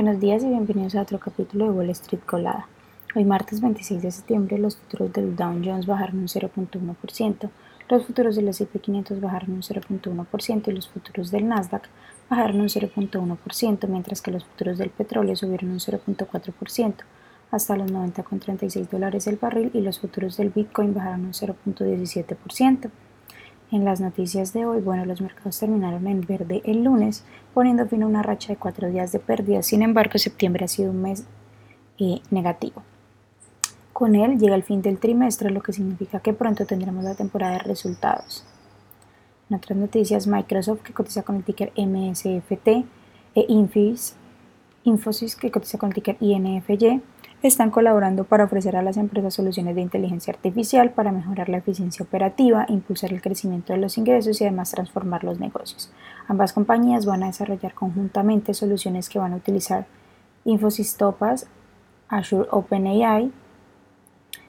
Buenos días y bienvenidos a otro capítulo de Wall Street Colada. Hoy martes 26 de septiembre los futuros del Dow Jones bajaron un 0.1%, los futuros del S&P 500 bajaron un 0.1% y los futuros del Nasdaq bajaron un 0.1%, mientras que los futuros del petróleo subieron un 0.4% hasta los 90,36 dólares el barril y los futuros del Bitcoin bajaron un 0.17%. En las noticias de hoy, bueno, los mercados terminaron en verde el lunes, poniendo fin a una racha de cuatro días de pérdidas. Sin embargo, septiembre ha sido un mes eh, negativo. Con él llega el fin del trimestre, lo que significa que pronto tendremos la temporada de resultados. En otras noticias, Microsoft, que cotiza con el ticker MSFT, e Infis, Infosys, que cotiza con el ticker INFY, están colaborando para ofrecer a las empresas soluciones de inteligencia artificial para mejorar la eficiencia operativa, impulsar el crecimiento de los ingresos y además transformar los negocios. Ambas compañías van a desarrollar conjuntamente soluciones que van a utilizar Infosys Topaz, Azure OpenAI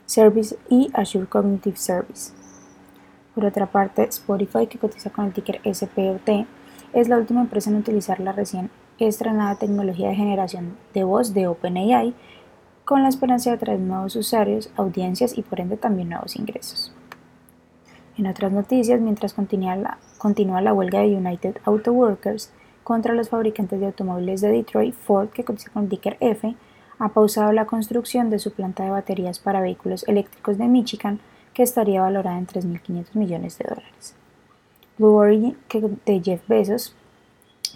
Service y Azure Cognitive Service. Por otra parte, Spotify, que cotiza con el ticker SPOT, es la última empresa en utilizar la recién estrenada tecnología de generación de voz de OpenAI con la esperanza de atraer nuevos usuarios, audiencias y por ende también nuevos ingresos. En otras noticias, mientras continúa la, huelga de United Auto Workers contra los fabricantes de automóviles de Detroit, Ford, que cotiza con el ticker F, ha pausado la construcción de su planta de baterías para vehículos eléctricos de Michigan, que estaría valorada en 3.500 millones de dólares. Blue Origin, de Jeff Bezos,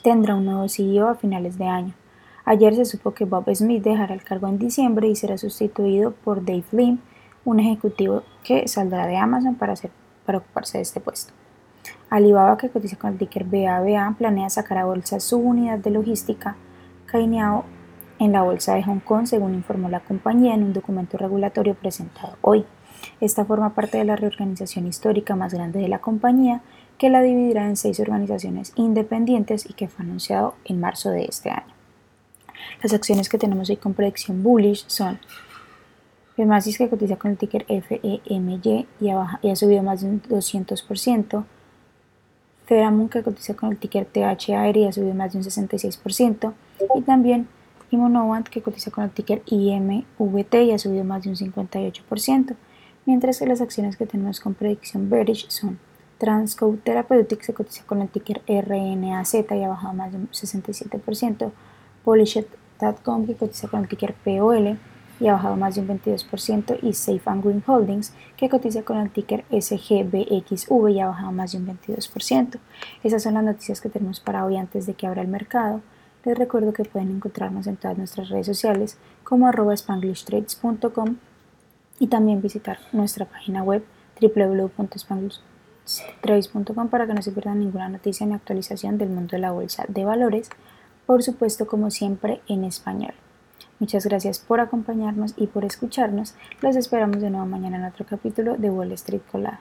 tendrá un nuevo CEO a finales de año. Ayer se supo que Bob Smith dejará el cargo en diciembre y será sustituido por Dave Lim, un ejecutivo que saldrá de Amazon para, ocuparse de este puesto. Alibaba, que cotiza con el ticker BABA, planea sacar a bolsa su unidad de logística Cainiao en la bolsa de Hong Kong, según informó la compañía en un documento regulatorio presentado hoy. Esta forma parte de la reorganización histórica más grande de la compañía, que la dividirá en seis organizaciones independientes y que fue anunciado en marzo de este año. Las acciones que tenemos hoy con predicción bullish son Femasis que cotiza con el ticker FEMY y ha, y ha subido más de un 200%. Feramun que cotiza con el ticker THAR y ha subido más de un 66%. Y también Immunovant que cotiza con el ticker IMVT y ha subido más de un 58%. Mientras que las acciones que tenemos con predicción bearish son Transcode Therapeutics que cotiza con el ticker RNAZ y ha bajado más de un 67%. Polished.com que cotiza con el ticker POL y ha bajado más de un 22% y Safe and Green Holdings que cotiza con el ticker SGBXV y ha bajado más de un 22%. Esas son las noticias que tenemos para hoy antes de que abra el mercado. Les recuerdo que pueden encontrarnos en todas nuestras redes sociales como arroba spanglishtrades.com y también visitar nuestra página web www.spanglishtrades.com para que no se pierdan ninguna noticia ni actualización del mundo de la bolsa de valores por supuesto como siempre en español. Muchas gracias por acompañarnos y por escucharnos. Los esperamos de nuevo mañana en otro capítulo de Wall Street Colada.